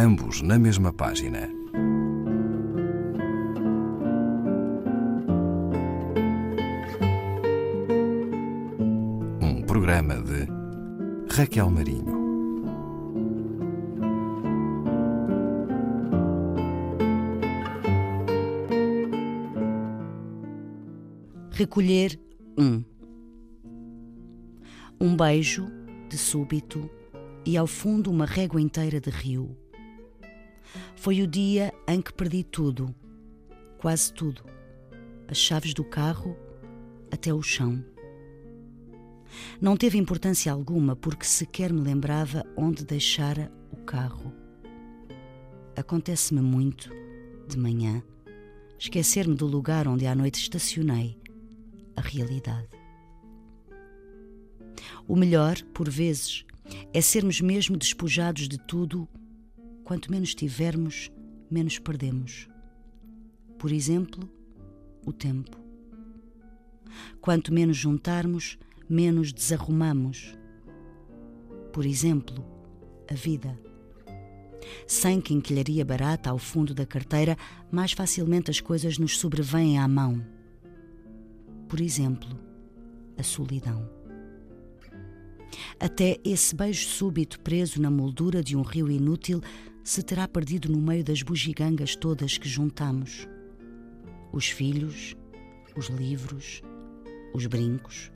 ambos na mesma página. Um programa de Raquel Marinho. Recolher um. Um beijo, de súbito, e ao fundo uma régua inteira de rio. Foi o dia em que perdi tudo, quase tudo, as chaves do carro até o chão. Não teve importância alguma porque sequer me lembrava onde deixara o carro. Acontece-me muito, de manhã, esquecer-me do lugar onde à noite estacionei, a realidade. O melhor, por vezes, é sermos mesmo despojados de tudo. Quanto menos tivermos, menos perdemos. Por exemplo, o tempo. Quanto menos juntarmos, menos desarrumamos. Por exemplo, a vida. Sem quinquilharia barata ao fundo da carteira, mais facilmente as coisas nos sobrevêm à mão. Por exemplo, a solidão. Até esse beijo súbito preso na moldura de um rio inútil se terá perdido no meio das bugigangas todas que juntamos. Os filhos, os livros, os brincos.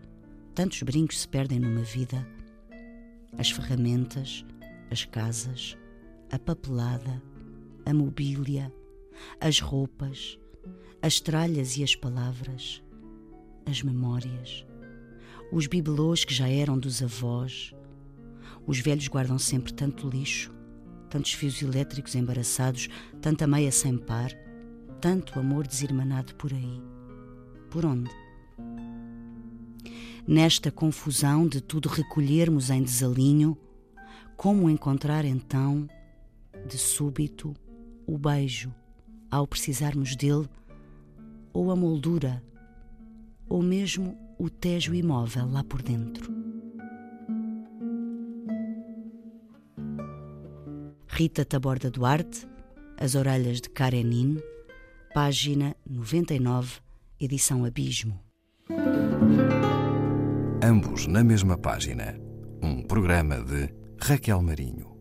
Tantos brincos se perdem numa vida. As ferramentas, as casas, a papelada, a mobília, as roupas, as tralhas e as palavras, as memórias os bibelôs que já eram dos avós. Os velhos guardam sempre tanto lixo, tantos fios elétricos embaraçados, tanta meia sem par, tanto amor desirmanado por aí. Por onde? Nesta confusão de tudo recolhermos em desalinho, como encontrar então, de súbito, o beijo, ao precisarmos dele, ou a moldura, ou mesmo o Tejo imóvel lá por dentro. Rita Taborda Duarte, As Orelhas de Karenin, página 99, edição Abismo. Ambos na mesma página. Um programa de Raquel Marinho.